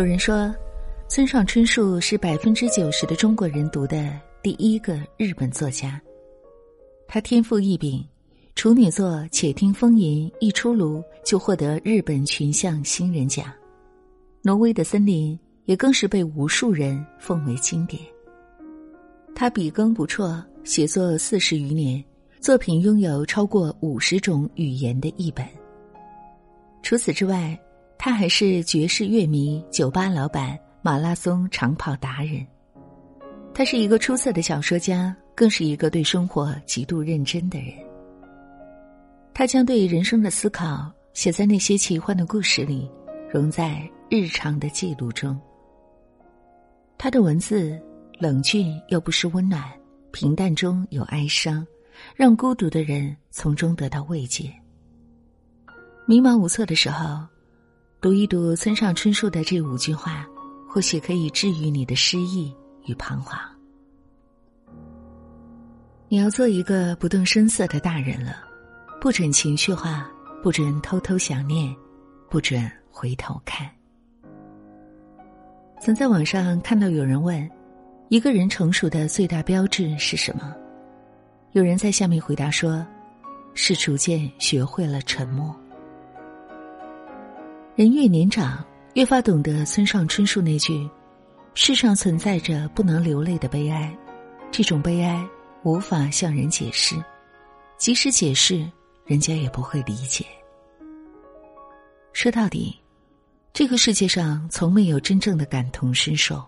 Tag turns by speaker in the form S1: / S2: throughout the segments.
S1: 有人说，村上春树是百分之九十的中国人读的第一个日本作家。他天赋异禀，处女作《且听风吟》一出炉就获得日本群像新人奖，《挪威的森林》也更是被无数人奉为经典。他笔耕不辍，写作四十余年，作品拥有超过五十种语言的译本。除此之外，他还是爵士乐迷、酒吧老板、马拉松长跑达人。他是一个出色的小说家，更是一个对生活极度认真的人。他将对人生的思考写在那些奇幻的故事里，融在日常的记录中。他的文字冷峻又不失温暖，平淡中有哀伤，让孤独的人从中得到慰藉。迷茫无措的时候。读一读村上春树的这五句话，或许可以治愈你的失意与彷徨。你要做一个不动声色的大人了，不准情绪化，不准偷偷想念，不准回头看。曾在网上看到有人问：一个人成熟的最大标志是什么？有人在下面回答说：是逐渐学会了沉默。人越年长，越发懂得村上春树那句：“世上存在着不能流泪的悲哀，这种悲哀无法向人解释，即使解释，人家也不会理解。”说到底，这个世界上从没有真正的感同身受。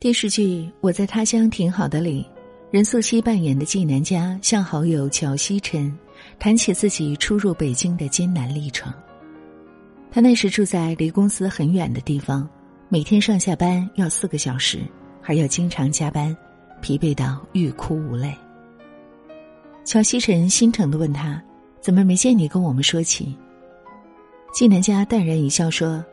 S1: 电视剧《我在他乡挺好的》里，任素汐扮演的纪南家向好友乔西晨谈起自己初入北京的艰难历程。他那时住在离公司很远的地方，每天上下班要四个小时，还要经常加班，疲惫到欲哭无泪。乔西晨心疼的问他：“怎么没见你跟我们说起？”纪南家淡然一笑说：“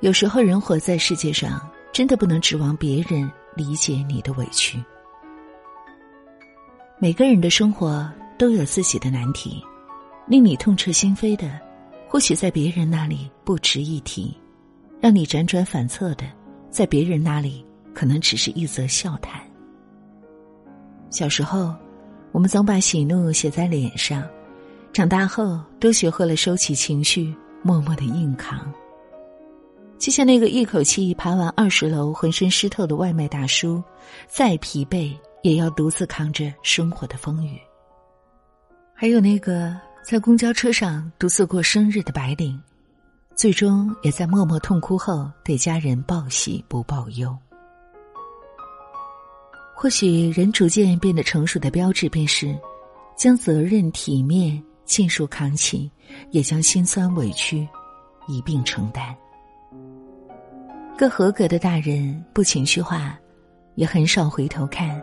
S1: 有时候人活在世界上，真的不能指望别人理解你的委屈。每个人的生活都有自己的难题，令你痛彻心扉的。”或许在别人那里不值一提，让你辗转反侧的，在别人那里可能只是一则笑谈。小时候，我们总把喜怒写在脸上，长大后都学会了收起情绪，默默的硬扛。就像那个一口气爬完二十楼、浑身湿透的外卖大叔，再疲惫也要独自扛着生活的风雨。还有那个。在公交车上独自过生日的白领，最终也在默默痛哭后对家人报喜不报忧。或许人逐渐变得成熟的标志，便是将责任、体面尽数扛起，也将心酸、委屈一并承担。个合格的大人不情绪化，也很少回头看，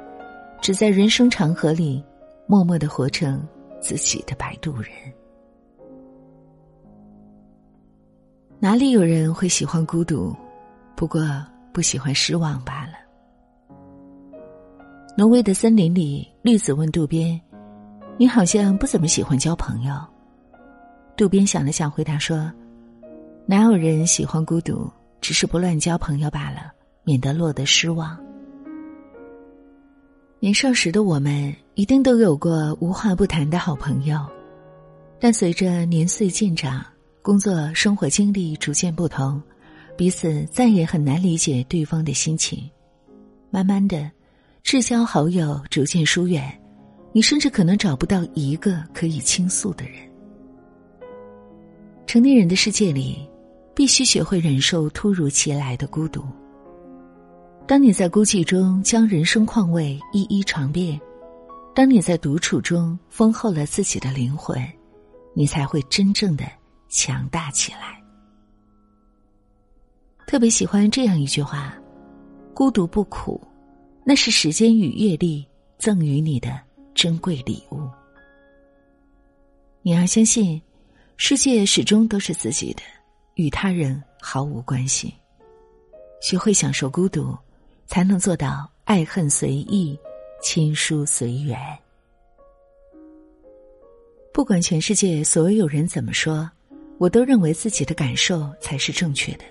S1: 只在人生长河里默默的活成。自己的摆渡人，哪里有人会喜欢孤独？不过不喜欢失望罢了。挪威的森林里，绿子问渡边：“你好像不怎么喜欢交朋友。”渡边想了想，回答说：“哪有人喜欢孤独？只是不乱交朋友罢了，免得落得失望。”年少时的我们，一定都有过无话不谈的好朋友，但随着年岁渐长，工作生活经历逐渐不同，彼此再也很难理解对方的心情。慢慢的，至交好友逐渐疏远，你甚至可能找不到一个可以倾诉的人。成年人的世界里，必须学会忍受突如其来的孤独。当你在孤寂中将人生况味一一尝遍，当你在独处中丰厚了自己的灵魂，你才会真正的强大起来。特别喜欢这样一句话：“孤独不苦，那是时间与阅历赠予你的珍贵礼物。”你要相信，世界始终都是自己的，与他人毫无关系。学会享受孤独。才能做到爱恨随意，亲疏随缘。不管全世界所有人怎么说，我都认为自己的感受才是正确的。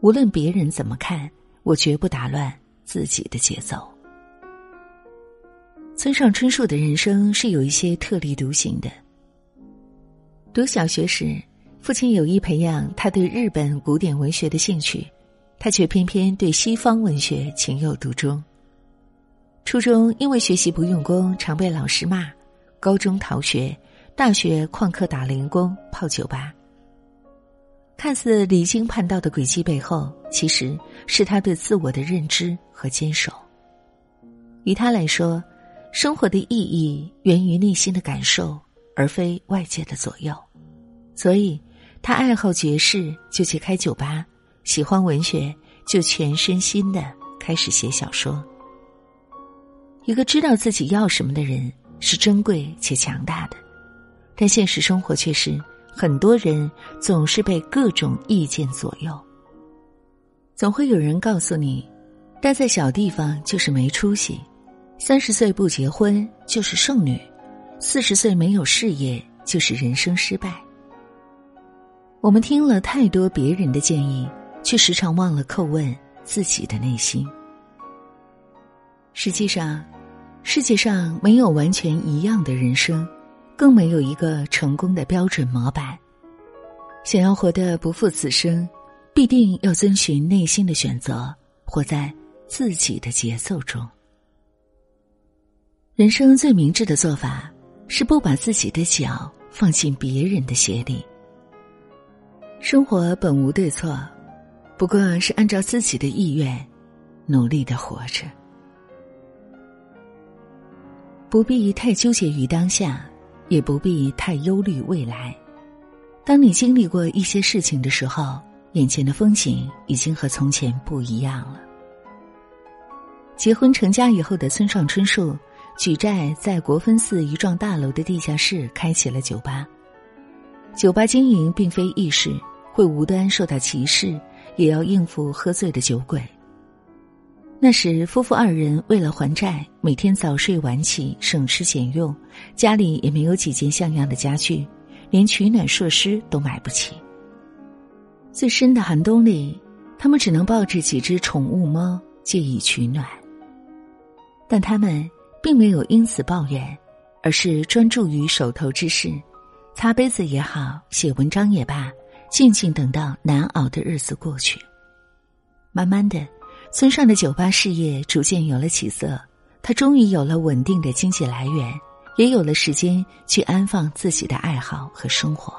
S1: 无论别人怎么看，我绝不打乱自己的节奏。村上春树的人生是有一些特立独行的。读小学时，父亲有意培养他对日本古典文学的兴趣，他却偏偏对西方文学情有独钟。初中因为学习不用功，常被老师骂；高中逃学，大学旷课打零工，泡酒吧。看似离经叛道的轨迹背后，其实是他对自我的认知和坚守。于他来说，生活的意义源于内心的感受，而非外界的左右。所以，他爱好爵士，就去开酒吧；喜欢文学，就全身心的开始写小说。一个知道自己要什么的人，是珍贵且强大的，但现实生活却是。很多人总是被各种意见左右，总会有人告诉你，待在小地方就是没出息，三十岁不结婚就是剩女，四十岁没有事业就是人生失败。我们听了太多别人的建议，却时常忘了叩问自己的内心。实际上，世界上没有完全一样的人生。更没有一个成功的标准模板。想要活得不负此生，必定要遵循内心的选择，活在自己的节奏中。人生最明智的做法是不把自己的脚放进别人的鞋里。生活本无对错，不过是按照自己的意愿努力的活着，不必太纠结于当下。也不必太忧虑未来。当你经历过一些事情的时候，眼前的风景已经和从前不一样了。结婚成家以后的村上春树，举债在国分寺一幢大楼的地下室开启了酒吧。酒吧经营并非易事，会无端受到歧视，也要应付喝醉的酒鬼。那时，夫妇二人为了还债，每天早睡晚起，省吃俭用，家里也没有几件像样的家具，连取暖设施都买不起。最深的寒冬里，他们只能抱着几只宠物猫借以取暖。但他们并没有因此抱怨，而是专注于手头之事，擦杯子也好，写文章也罢，静静等到难熬的日子过去。慢慢的。村上的酒吧事业逐渐有了起色，他终于有了稳定的经济来源，也有了时间去安放自己的爱好和生活。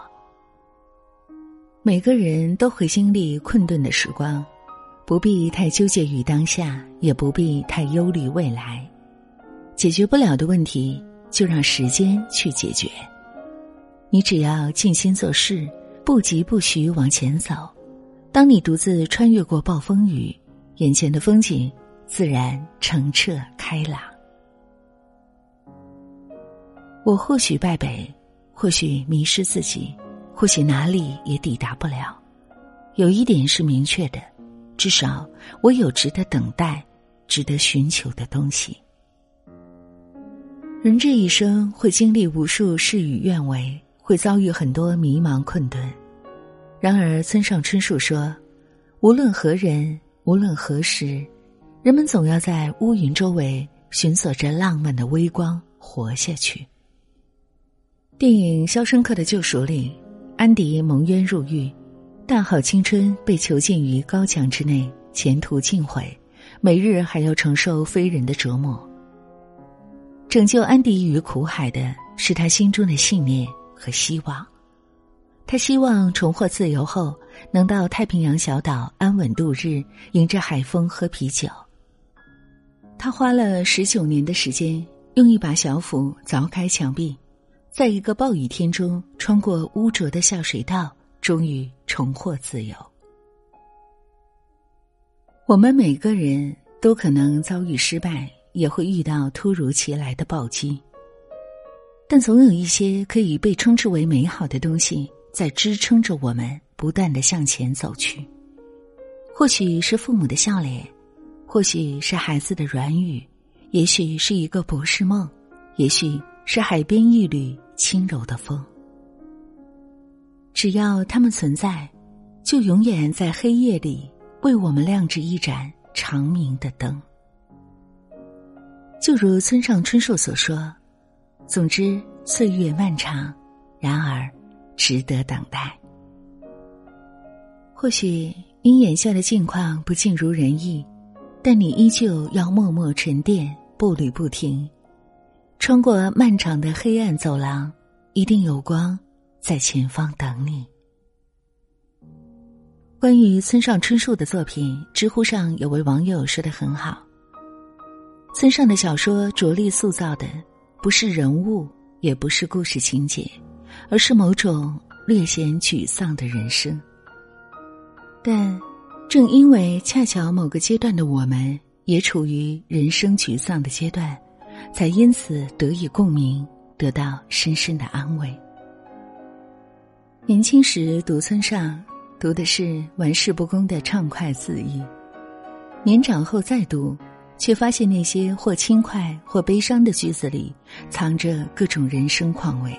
S1: 每个人都会经历困顿的时光，不必太纠结于当下，也不必太忧虑未来。解决不了的问题，就让时间去解决。你只要静心做事，不急不徐往前走。当你独自穿越过暴风雨。眼前的风景自然澄澈开朗。我或许败北，或许迷失自己，或许哪里也抵达不了。有一点是明确的，至少我有值得等待、值得寻求的东西。人这一生会经历无数事与愿违，会遭遇很多迷茫困顿。然而，村上春树说：“无论何人。”无论何时，人们总要在乌云周围寻索着浪漫的微光，活下去。电影《肖申克的救赎》里，安迪蒙冤入狱，大好青春被囚禁于高墙之内，前途尽毁，每日还要承受非人的折磨。拯救安迪于苦海的是他心中的信念和希望。他希望重获自由后，能到太平洋小岛安稳度日，迎着海风喝啤酒。他花了十九年的时间，用一把小斧凿开墙壁，在一个暴雨天中穿过污浊的下水道，终于重获自由。我们每个人都可能遭遇失败，也会遇到突如其来的暴击，但总有一些可以被称之为美好的东西。在支撑着我们不断的向前走去，或许是父母的笑脸，或许是孩子的软语，也许是一个博士梦，也许是海边一缕轻柔的风。只要他们存在，就永远在黑夜里为我们亮着一盏长明的灯。就如村上春树所说：“总之，岁月漫长，然而值得等待。”或许因眼下的境况不尽如人意，但你依旧要默默沉淀，步履不停，穿过漫长的黑暗走廊，一定有光在前方等你。关于村上春树的作品，知乎上有位网友说的很好。村上的小说着力塑造的不是人物，也不是故事情节，而是某种略显沮丧的人生。但正因为恰巧某个阶段的我们也处于人生沮丧的阶段，才因此得以共鸣，得到深深的安慰。年轻时读村上，读的是玩世不恭的畅快恣意；年长后再读。却发现那些或轻快或悲伤的句子里，藏着各种人生况味。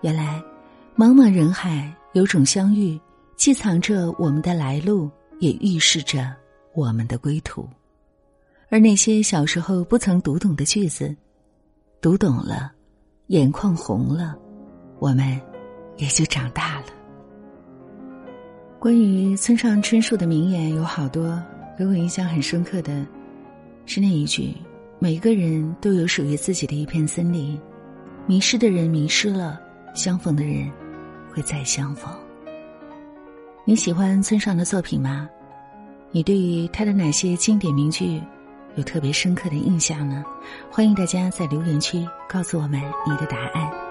S1: 原来，茫茫人海有种相遇，既藏着我们的来路，也预示着我们的归途。而那些小时候不曾读懂的句子，读懂了，眼眶红了，我们也就长大了。关于村上春树的名言有好多，给我印象很深刻的。是那一句：“每个人都有属于自己的一片森林，迷失的人迷失了，相逢的人会再相逢。”你喜欢村上的作品吗？你对于他的哪些经典名句有特别深刻的印象呢？欢迎大家在留言区告诉我们你的答案。